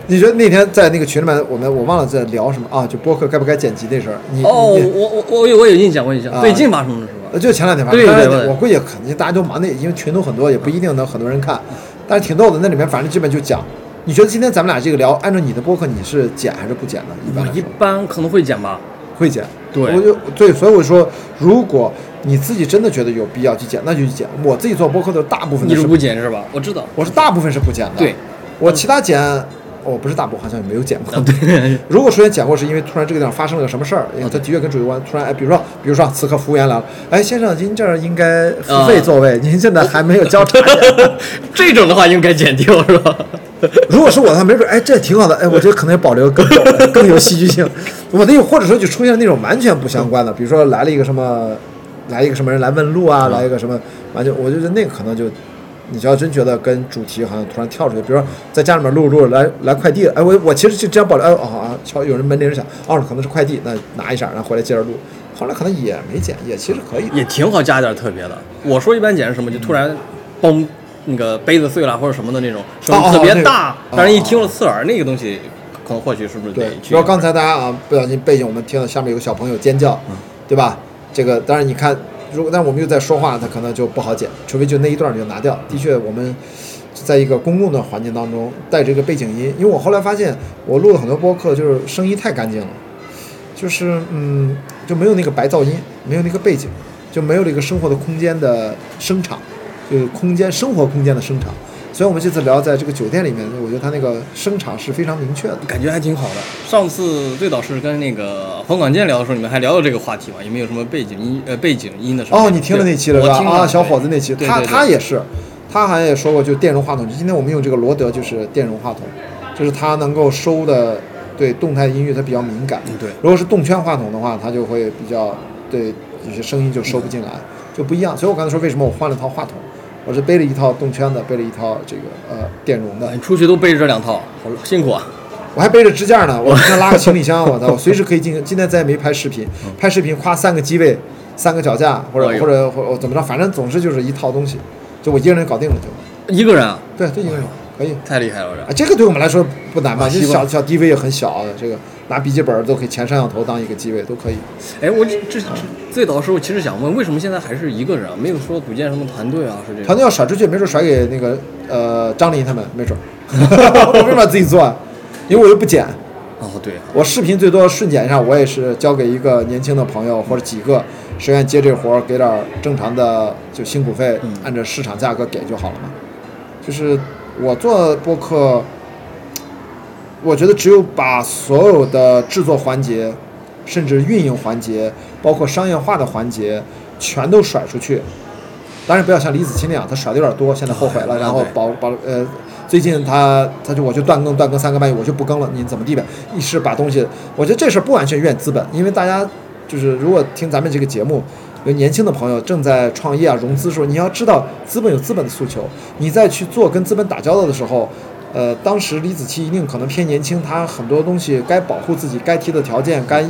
你觉得那天在那个群里面，我们我忘了在聊什么啊？就播客该不该剪辑那事儿，你哦，我我我有我有印象，我有印象，啊最近发生的是吧？呃就前两天发对生，当然对对我估计肯定大家都忙的，因为群都很多，也不一定能很多人看，但是挺逗的。那里面反正基本就讲，你觉得今天咱们俩这个聊，按照你的播客，你是剪还是不剪呢？一般我一般可能会剪吧。会剪，对我就对，所以我说，如果你自己真的觉得有必要去剪，那就去剪。我自己做播客的大部分是你是不剪是吧？我知道。我是大部分是不剪的，对，我其他剪，我不是大部，好像也没有剪过。对，如果出现剪过，是因为突然这个地方发生了个什么事儿，因为它的确跟主有关。突然，哎，比如说，比如说，此刻服务员来了，哎，先生，您这儿应该付费座位，您现在还没有交茶。这种的话应该剪掉是吧？如果是我的话，没准，哎，这挺好的，哎，我觉得可能要保留更更有戏剧性。我的有，或者说就出现那种完全不相关的，比如说来了一个什么，来一个什么人来问路啊，来一个什么，完就我觉得那个可能就。你要真觉得跟主题好像突然跳出去，比如说在家里面录着录着来来快递，哎我我其实就这样保留，哎哦啊敲有人门铃响，哦可能是快递，那拿一下，然后回来接着录，后来可能也没剪，也其实可以。也挺好加点特别的。我说一般剪是什么？就突然嘣，那个杯子碎了或者什么的那种声音特别大，哦让人一听了刺耳。那个东西可能或许是不是对？比如刚才大家啊不小心背景我们听到下面有个小朋友尖叫，对吧？这个当然你看，如果但我们又在说话，它可能就不好剪，除非就那一段你就拿掉。的确，我们在一个公共的环境当中带这个背景音，因为我后来发现我录了很多播客，就是声音太干净了，就是嗯就没有那个白噪音，没有那个背景，就没有这个生活的空间的声场，就是空间生活空间的声场。所以我们这次聊在这个酒店里面，我觉得它那个声场是非常明确的。感觉还挺好的。上次最早是跟那个冯广建聊的时候，你们还聊到这个话题嘛？有没有什么背景音呃背景音的时候？哦，你听了那期了是吧？啊，小伙子那期，他他也是，他好像也说过，就电容话筒。今天我们用这个罗德就是电容话筒，就是它能够收的对动态音乐它比较敏感。嗯对如果是动圈话筒的话，它就会比较对有些声音就收不进来，就不一样。所以我刚才说为什么我换了套话筒，我是背了一套动圈的，背了一套这个呃电容的你，出去都背着这两套，好辛苦啊！我还背着支架呢，我 今天拉个行李箱，我操，我随时可以进。今天咱也没拍视频，拍视频夸三个机位，三个脚架，或者哎或者或者怎么着，反正总之就是一套东西，就我一个人搞定了就。一个人啊，对，就一个人可以。太厉害了啊，这。这个对我们来说不难吧？这小小 DV 也很小，这个拿笔记本都可以前摄像头当一个机位都可以。哎，我这最早的时候其实想问，为什么现在还是一个人啊？没有说组建什么团队啊？是这团？队要甩出去，没准甩给那个呃张琳他们，没准儿。我为什么自己做啊？因为我又不剪。哦，对，我视频最多瞬剪一下，我也是交给一个年轻的朋友或者几个，谁愿意接这活儿，给点儿正常的就辛苦费，嗯按照市场价格给就好了嘛。就是我做播客，我觉得只有把所有的制作环节，甚至运营环节，包括商业化的环节，全都甩出去。当然不要像李子柒那样，他甩的有点多，现在后悔了，啊然后保保呃，最近他他就我就断更断更三个半月，我就不更了，你怎么地呗？一是把东西，我觉得这事儿不完全怨资本，因为大家就是如果听咱们这个节目，有年轻的朋友正在创业啊、融资的时候，你要知道资本有资本的诉求，你在去做跟资本打交道的时候。呃，当时李子柒一定可能偏年轻，他很多东西该保护自己、该提的条件、该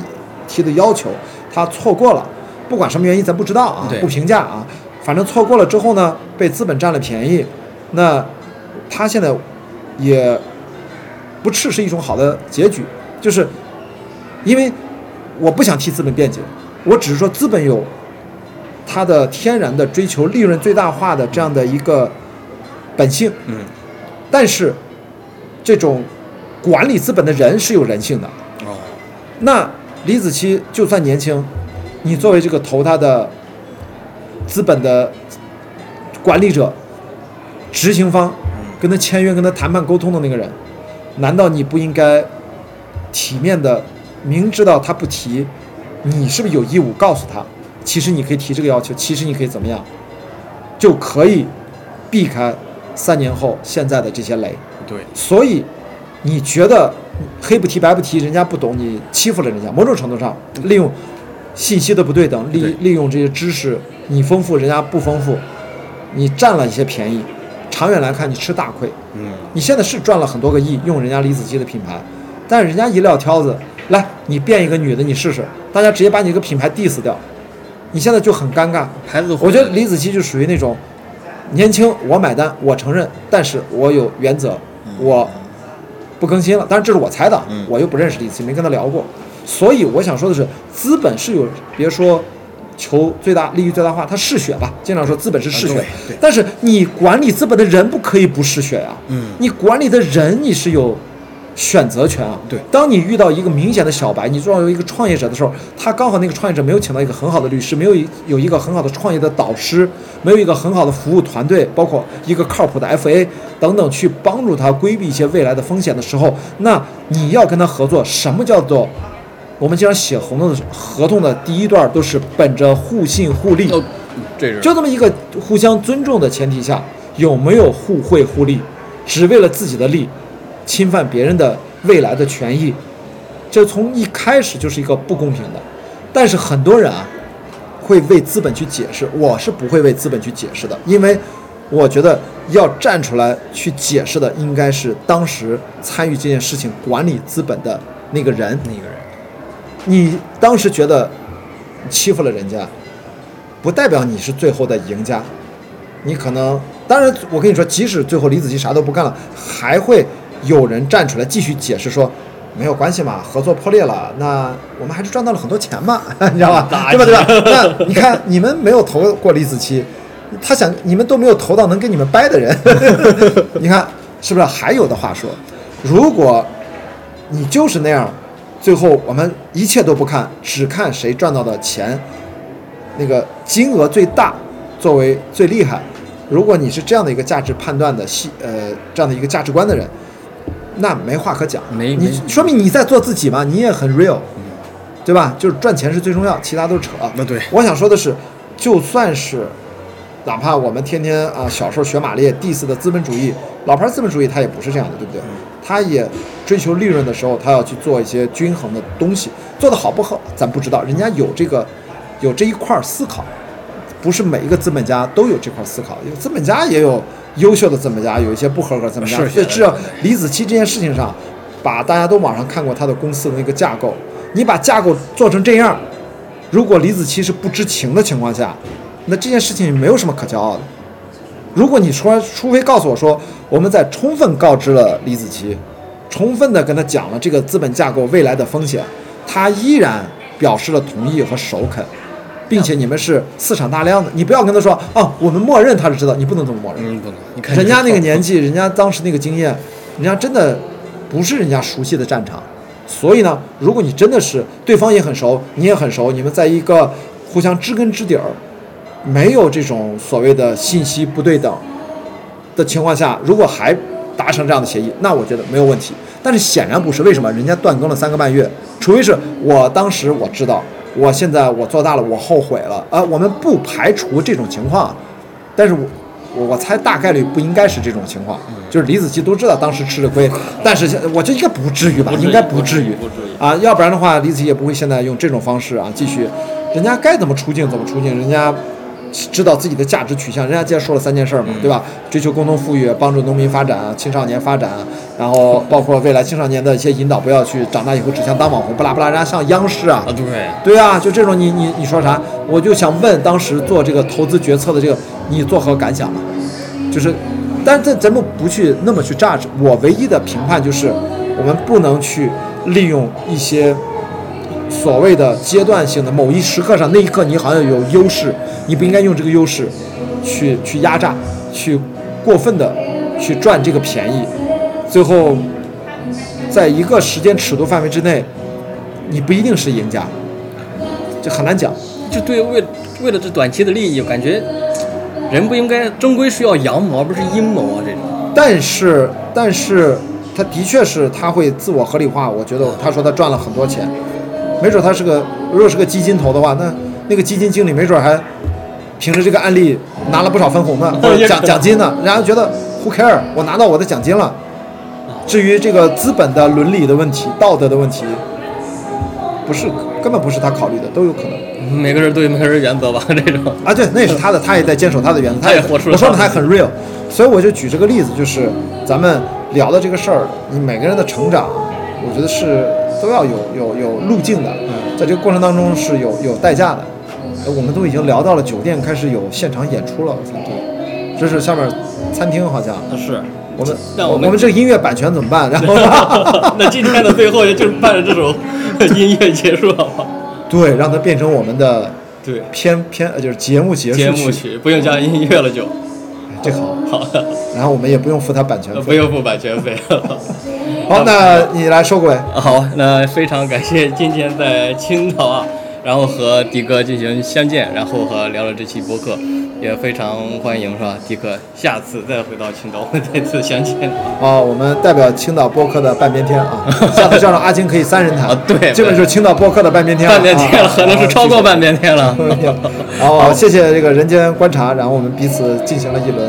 提的要求，他错过了。不管什么原因，咱不知道啊，不评价啊。反正错过了之后呢，被资本占了便宜，那他现在也不斥是一种好的结局，就是因为我不想替资本辩解，我只是说资本有它的天然的追求利润最大化的这样的一个本性，嗯，但是这种管理资本的人是有人性的。哦，那李子柒就算年轻，你作为这个投他的资本的管理者、执行方，跟他签约、跟他谈判、沟通的那个人，难道你不应该体面的明知道他不提，你是不是有义务告诉他，其实你可以提这个要求，其实你可以怎么样，就可以避开三年后现在的这些雷。对，所以你觉得黑不提白不提，人家不懂，你欺负了人家，某种程度上利用信息的不对等，利利用这些知识，你丰富人家不丰富，你占了一些便宜，长远来看你吃大亏。嗯，你现在是赚了很多个亿，用人家李子柒的品牌，但是人家一撂挑子，来你变一个女的你试试，大家直接把你这个品牌 diss 掉，你现在就很尴尬。牌子，我觉得李子柒就属于那种年轻，我买单，我承认，但是我有原则，我不更新了。当然这是我猜的，嗯我又不认识李琦，没跟他聊过，所以我想说的是，资本是有别说。求最大利益最大化，它嗜血吧？经常说资本是嗜血，但是你管理资本的人不可以不嗜血呀、嗯你管理的人你是有选择权啊。对当你遇到一个明显的小白，你作为一个创业者的时候，他刚好那个创业者没有请到一个很好的律师，没有一有一个很好的创业的导师，没有一个很好的服务团队，包括一个靠谱的 FA 等等，去帮助他规避一些未来的风险的时候，那你要跟他合作，什么叫做？我们经常写合同的合同的第一段都是本着互信互利，哦，这是就这么一个互相尊重的前提下，有没有互惠互利？只为了自己的利，侵犯别人的未来的权益，这从一开始就是一个不公平的。但是很多人啊，会为资本去解释，我是不会为资本去解释的，因为我觉得要站出来去解释的，应该是当时参与这件事情、管理资本的那个人。那个人，你当时觉得欺负了人家，不代表你是最后的赢家。你可能，当然，我跟你说，即使最后李子柒啥都不干了，还会有人站出来继续解释说，没有关系嘛，合作破裂了，那我们还是赚到了很多钱嘛，你知道吧？对吧？对吧？那你看，你们没有投过李子柒，他想你们都没有投到能跟你们掰的人，你看是不是？还有的话说，如果你就是那样，最后我们一切都不看，只看谁赚到的钱，那个金额最大，作为最厉害。如果你是这样的一个价值判断的系呃这样的一个价值观的人，那没话可讲。你没你说明你在做自己嘛，你也很 real，对吧？就是赚钱是最重要，其他都是扯。那对我想说的是，就算是哪怕我们天天啊小时候学马列 diss 的资本主义，老牌资本主义它也不是这样的，对不对？它也追求利润的时候，它要去做一些均衡的东西，做的好不好咱不知道，人家有这个有这一块儿思考，不是每一个资本家都有这块思考，因为资本家也有优秀的资本家，有一些不合格的资本家。是所以至少李子柒这件事情上，把大家都网上看过他的公司的那个架构，你把架构做成这样，如果李子柒是不知情的情况下，那这件事情没有什么可骄傲的。如果你说，除非告诉我说，我们在充分告知了李子柒，充分的跟他讲了这个资本架构未来的风险，他依然表示了同意和首肯，并且你们是市场大量的，你不要跟他说啊，我们默认他是知道，你不能这么默认。嗯，不能，你看人家那个年纪，人家当时那个经验，人家真的不是人家熟悉的战场。所以呢，如果你真的是对方也很熟，你也很熟，你们在一个互相知根知底儿，没有这种所谓的信息不对等的情况下，如果还达成这样的协议，那我觉得没有问题。但是显然不是，为什么？人家断更了三个半月，除非是我当时我知道，我现在我做大了，我后悔了。啊、我们不排除这种情况，但是我我我猜大概率不应该是这种情况，就是李子柒都知道当时吃了亏，但是我觉得应该不至于吧，应该不至于不至于。啊，要不然的话，李子柒也不会现在用这种方式啊继续，人家该怎么出镜怎么出镜，人家。知道自己的价值取向，人家既然说了三件事儿嘛，对吧？追求共同富裕，帮助农民发展、青少年发展，然后包括未来青少年的一些引导，不要去长大以后只想当网红，不拉不拉，人家像央视啊，啊，对，对啊，就这种你你你说啥？我就想问当时做这个投资决策的这个，你作何感想啊？就是，但是咱咱们不去那么去 judge，我唯一的评判就是，我们不能去利用一些所谓的阶段性的某一时刻上，那一刻你好像有优势，你不应该用这个优势去去压榨，去过分的去赚这个便宜，最后在一个时间尺度范围之内，你不一定是赢家，这很难讲。就对为为了这短期的利益，我感觉人不应该终归是要阳谋，而不是阴谋啊这种。但是，但是他的确是他会自我合理化。我觉得他说他赚了很多钱，没准他是个如果是个基金投的话，那那个基金经理没准还凭着这个案例拿了不少分红呢，或者奖奖金呢。然后觉得 who care，我拿到我的奖金了。至于这个资本的伦理的问题、道德的问题，不是根本不是他考虑的，都有可能。每个人都有每个人原则吧，这种。啊，对，那也是他的，他也在坚守他的原则，他也活出了我说的他很 real，所以我就举这个例子，就是咱们聊的这个事儿，你每个人的成长，我觉得是都要有有有路径的，在这个过程当中是有有代价的。呃我们都已经聊到了酒店开始有现场演出了，我操，这是下面餐厅好像，是，我们那我们我们这个音乐版权怎么办？然后 那今天的最后就是伴着这首音乐结束好吗？对，让它变成我们的对，片片呃就是节目结束节目曲不用加音乐了就。哎这好，好的，然后我们也不用付他版权费。不用付版权费。好，那你来收个尾。好，那非常感谢今天在青岛啊，然后和迪哥进行相见，然后和聊了这期播客，也非常欢迎是吧？迪哥下次再回到青岛，我们再次相见。啊，我们代表青岛播客的半边天啊，下次叫上阿金可以三人谈啊对基本就是青岛播客的半边天了，半边天了，啊可能是超过半边天了。半边天。然后 谢谢这个人间观察，然后我们彼此进行了一轮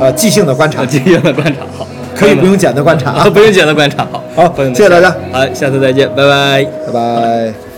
呃即兴的观察，即兴的观察，好，可以不用剪的观察啊啊，。不用剪的观察，好，好谢谢大家，好，下次再见，拜拜。拜拜。